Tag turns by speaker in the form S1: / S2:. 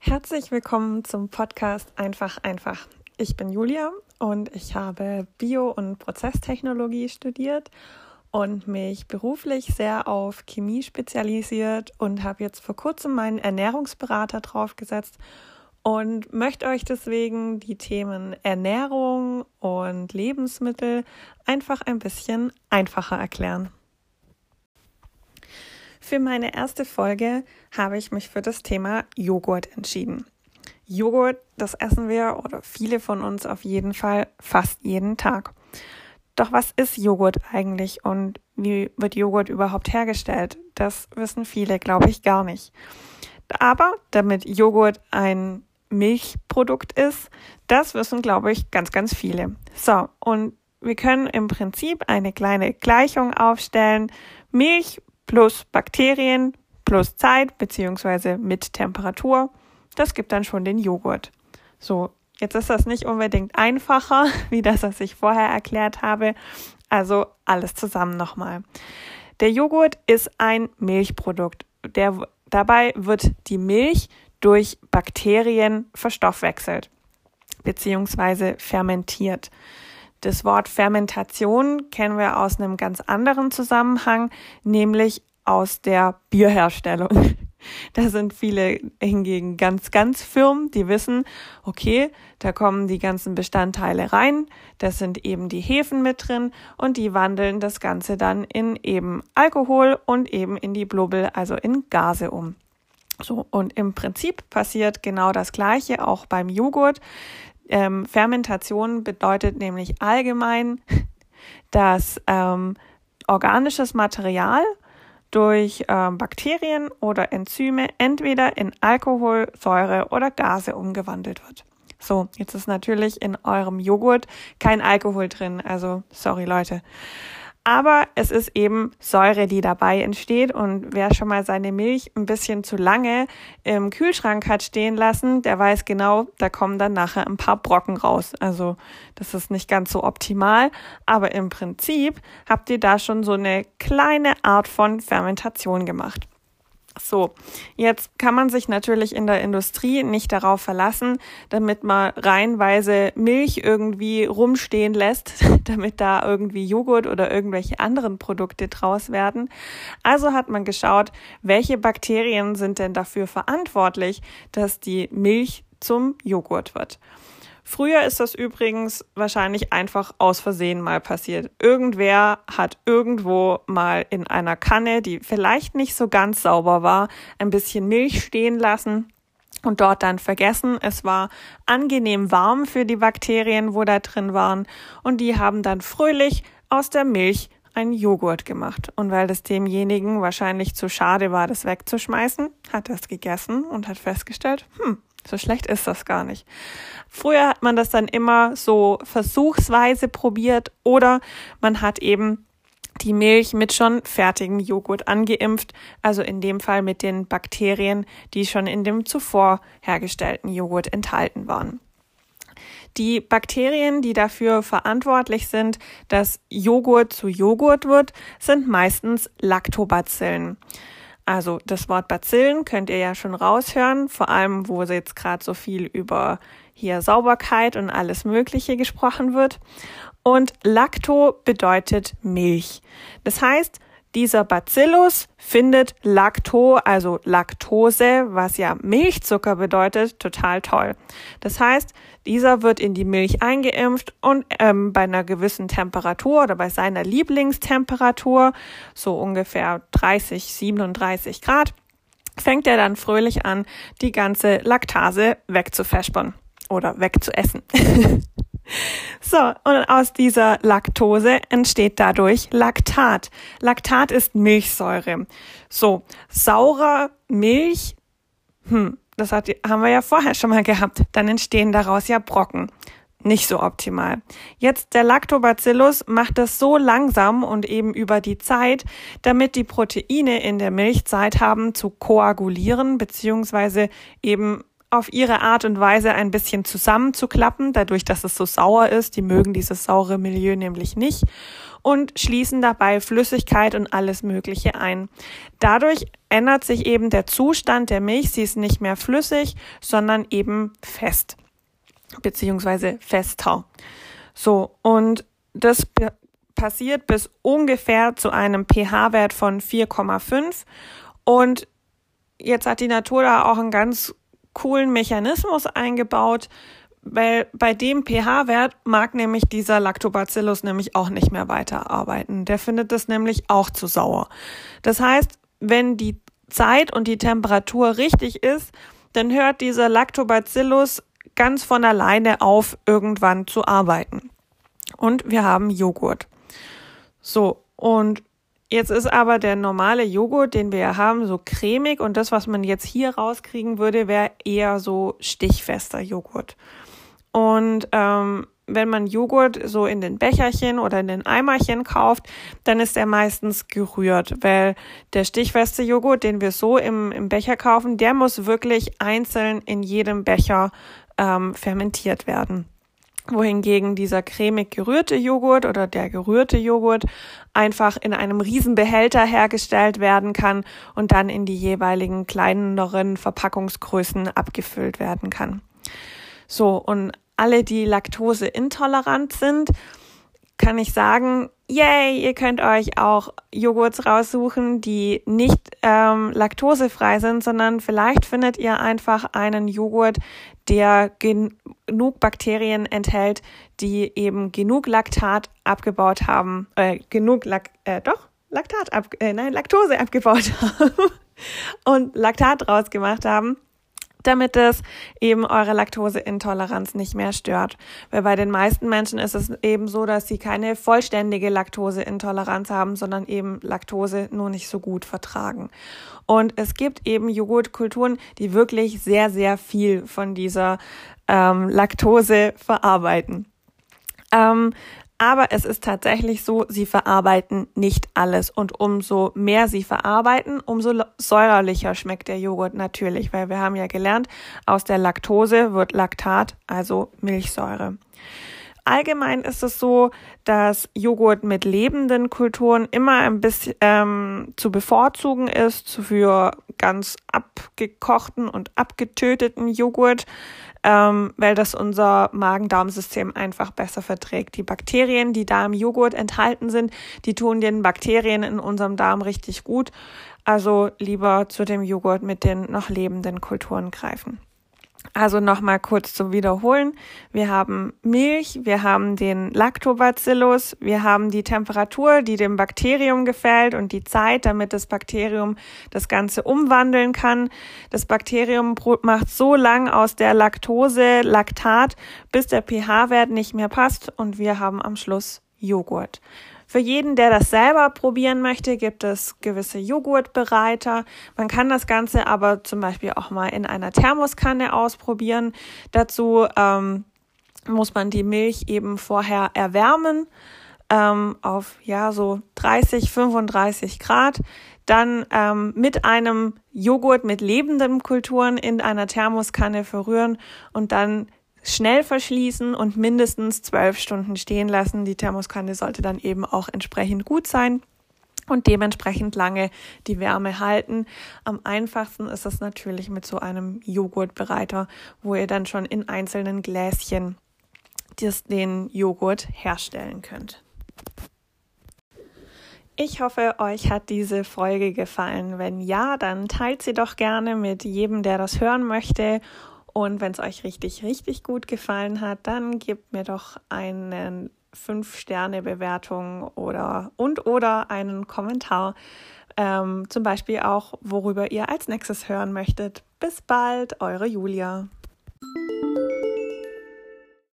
S1: Herzlich willkommen zum Podcast Einfach einfach. Ich bin Julia und ich habe Bio- und Prozesstechnologie studiert und mich beruflich sehr auf Chemie spezialisiert und habe jetzt vor kurzem meinen Ernährungsberater draufgesetzt und möchte euch deswegen die Themen Ernährung und Lebensmittel einfach ein bisschen einfacher erklären. Für meine erste Folge habe ich mich für das Thema Joghurt entschieden. Joghurt, das essen wir oder viele von uns auf jeden Fall fast jeden Tag. Doch was ist Joghurt eigentlich und wie wird Joghurt überhaupt hergestellt? Das wissen viele, glaube ich, gar nicht. Aber damit Joghurt ein Milchprodukt ist, das wissen, glaube ich, ganz, ganz viele. So, und wir können im Prinzip eine kleine Gleichung aufstellen. Milch plus Bakterien plus Zeit beziehungsweise mit Temperatur. Das gibt dann schon den Joghurt. So, jetzt ist das nicht unbedingt einfacher, wie das, was ich vorher erklärt habe. Also alles zusammen nochmal. Der Joghurt ist ein Milchprodukt. Der, dabei wird die Milch durch Bakterien verstoffwechselt beziehungsweise fermentiert. Das Wort Fermentation kennen wir aus einem ganz anderen Zusammenhang, nämlich aus der Bierherstellung. Da sind viele hingegen ganz, ganz firm, die wissen, okay, da kommen die ganzen Bestandteile rein, das sind eben die Hefen mit drin und die wandeln das Ganze dann in eben Alkohol und eben in die Blubbel, also in Gase um. So, und im Prinzip passiert genau das Gleiche auch beim Joghurt. Ähm, Fermentation bedeutet nämlich allgemein, dass ähm, organisches Material durch ähm, Bakterien oder Enzyme entweder in Alkohol, Säure oder Gase umgewandelt wird. So, jetzt ist natürlich in eurem Joghurt kein Alkohol drin, also sorry Leute. Aber es ist eben Säure, die dabei entsteht. Und wer schon mal seine Milch ein bisschen zu lange im Kühlschrank hat stehen lassen, der weiß genau, da kommen dann nachher ein paar Brocken raus. Also das ist nicht ganz so optimal. Aber im Prinzip habt ihr da schon so eine kleine Art von Fermentation gemacht. So, jetzt kann man sich natürlich in der Industrie nicht darauf verlassen, damit man reihenweise Milch irgendwie rumstehen lässt, damit da irgendwie Joghurt oder irgendwelche anderen Produkte draus werden. Also hat man geschaut, welche Bakterien sind denn dafür verantwortlich, dass die Milch zum Joghurt wird. Früher ist das übrigens wahrscheinlich einfach aus Versehen mal passiert. Irgendwer hat irgendwo mal in einer Kanne, die vielleicht nicht so ganz sauber war, ein bisschen Milch stehen lassen und dort dann vergessen. Es war angenehm warm für die Bakterien, wo da drin waren und die haben dann fröhlich aus der Milch einen Joghurt gemacht. Und weil das demjenigen wahrscheinlich zu schade war, das wegzuschmeißen, hat er es gegessen und hat festgestellt, hm, so schlecht ist das gar nicht. Früher hat man das dann immer so versuchsweise probiert oder man hat eben die Milch mit schon fertigem Joghurt angeimpft, also in dem Fall mit den Bakterien, die schon in dem zuvor hergestellten Joghurt enthalten waren. Die Bakterien, die dafür verantwortlich sind, dass Joghurt zu Joghurt wird, sind meistens Lactobacillen. Also das Wort Bazillen könnt ihr ja schon raushören, vor allem wo jetzt gerade so viel über hier Sauberkeit und alles Mögliche gesprochen wird. Und Lacto bedeutet Milch. Das heißt, dieser Bacillus findet Lacto, also Laktose, was ja Milchzucker bedeutet, total toll. Das heißt, dieser wird in die Milch eingeimpft und ähm, bei einer gewissen Temperatur oder bei seiner Lieblingstemperatur, so ungefähr 30, 37 Grad, fängt er dann fröhlich an, die ganze Laktase wegzufespern oder wegzuessen. So, und aus dieser Laktose entsteht dadurch Laktat. Laktat ist Milchsäure. So, saurer Milch, hm, das hat, haben wir ja vorher schon mal gehabt. Dann entstehen daraus ja Brocken. Nicht so optimal. Jetzt der Lactobacillus macht das so langsam und eben über die Zeit, damit die Proteine in der Milch Zeit haben zu koagulieren, beziehungsweise eben auf ihre Art und Weise ein bisschen zusammenzuklappen, dadurch, dass es so sauer ist. Die mögen dieses saure Milieu nämlich nicht und schließen dabei Flüssigkeit und alles Mögliche ein. Dadurch ändert sich eben der Zustand der Milch. Sie ist nicht mehr flüssig, sondern eben fest, beziehungsweise fester. So, und das passiert bis ungefähr zu einem pH-Wert von 4,5 und jetzt hat die Natur da auch einen ganz coolen Mechanismus eingebaut, weil bei dem pH-Wert mag nämlich dieser Lactobacillus nämlich auch nicht mehr weiterarbeiten. Der findet das nämlich auch zu sauer. Das heißt, wenn die Zeit und die Temperatur richtig ist, dann hört dieser Lactobacillus ganz von alleine auf, irgendwann zu arbeiten. Und wir haben Joghurt. So, und Jetzt ist aber der normale Joghurt, den wir haben, so cremig und das, was man jetzt hier rauskriegen würde, wäre eher so stichfester Joghurt. Und ähm, wenn man Joghurt so in den Becherchen oder in den Eimerchen kauft, dann ist er meistens gerührt, weil der stichfeste Joghurt, den wir so im, im Becher kaufen, der muss wirklich einzeln in jedem Becher ähm, fermentiert werden wohingegen dieser cremig gerührte Joghurt oder der gerührte Joghurt einfach in einem Riesenbehälter hergestellt werden kann und dann in die jeweiligen kleineren Verpackungsgrößen abgefüllt werden kann. So, und alle, die laktoseintolerant sind, kann ich sagen, yay, ihr könnt euch auch Joghurts raussuchen, die nicht ähm, laktosefrei sind, sondern vielleicht findet ihr einfach einen Joghurt, der genug Bakterien enthält, die eben genug Laktat abgebaut haben, äh, genug Lak äh, doch Laktat ab, äh, nein Laktose abgebaut haben und Laktat rausgemacht haben damit es eben eure Laktoseintoleranz nicht mehr stört. Weil bei den meisten Menschen ist es eben so, dass sie keine vollständige Laktoseintoleranz haben, sondern eben Laktose nur nicht so gut vertragen. Und es gibt eben Joghurtkulturen, die wirklich sehr, sehr viel von dieser ähm, Laktose verarbeiten. Ähm, aber es ist tatsächlich so, sie verarbeiten nicht alles. Und umso mehr sie verarbeiten, umso säuerlicher schmeckt der Joghurt natürlich, weil wir haben ja gelernt, aus der Laktose wird Laktat, also Milchsäure. Allgemein ist es so, dass Joghurt mit lebenden Kulturen immer ein bisschen ähm, zu bevorzugen ist für ganz abgekochten und abgetöteten Joghurt ähm, weil das unser Magen-Darm-System einfach besser verträgt. Die Bakterien, die da im Joghurt enthalten sind, die tun den Bakterien in unserem Darm richtig gut. Also lieber zu dem Joghurt mit den noch lebenden Kulturen greifen. Also nochmal kurz zum Wiederholen. Wir haben Milch, wir haben den Lactobacillus, wir haben die Temperatur, die dem Bakterium gefällt und die Zeit, damit das Bakterium das Ganze umwandeln kann. Das Bakterium macht so lang aus der Laktose Laktat, bis der pH-Wert nicht mehr passt und wir haben am Schluss Joghurt. Für jeden, der das selber probieren möchte, gibt es gewisse Joghurtbereiter. Man kann das Ganze aber zum Beispiel auch mal in einer Thermoskanne ausprobieren. Dazu ähm, muss man die Milch eben vorher erwärmen ähm, auf ja so 30, 35 Grad. Dann ähm, mit einem Joghurt mit lebenden Kulturen in einer Thermoskanne verrühren und dann schnell verschließen und mindestens zwölf Stunden stehen lassen. Die Thermoskanne sollte dann eben auch entsprechend gut sein und dementsprechend lange die Wärme halten. Am einfachsten ist es natürlich mit so einem Joghurtbereiter, wo ihr dann schon in einzelnen Gläschen den Joghurt herstellen könnt. Ich hoffe, euch hat diese Folge gefallen. Wenn ja, dann teilt sie doch gerne mit jedem, der das hören möchte und wenn es euch richtig, richtig gut gefallen hat, dann gebt mir doch eine 5-Sterne-Bewertung oder und oder einen Kommentar. Ähm, zum Beispiel auch, worüber ihr als nächstes hören möchtet. Bis bald, eure Julia.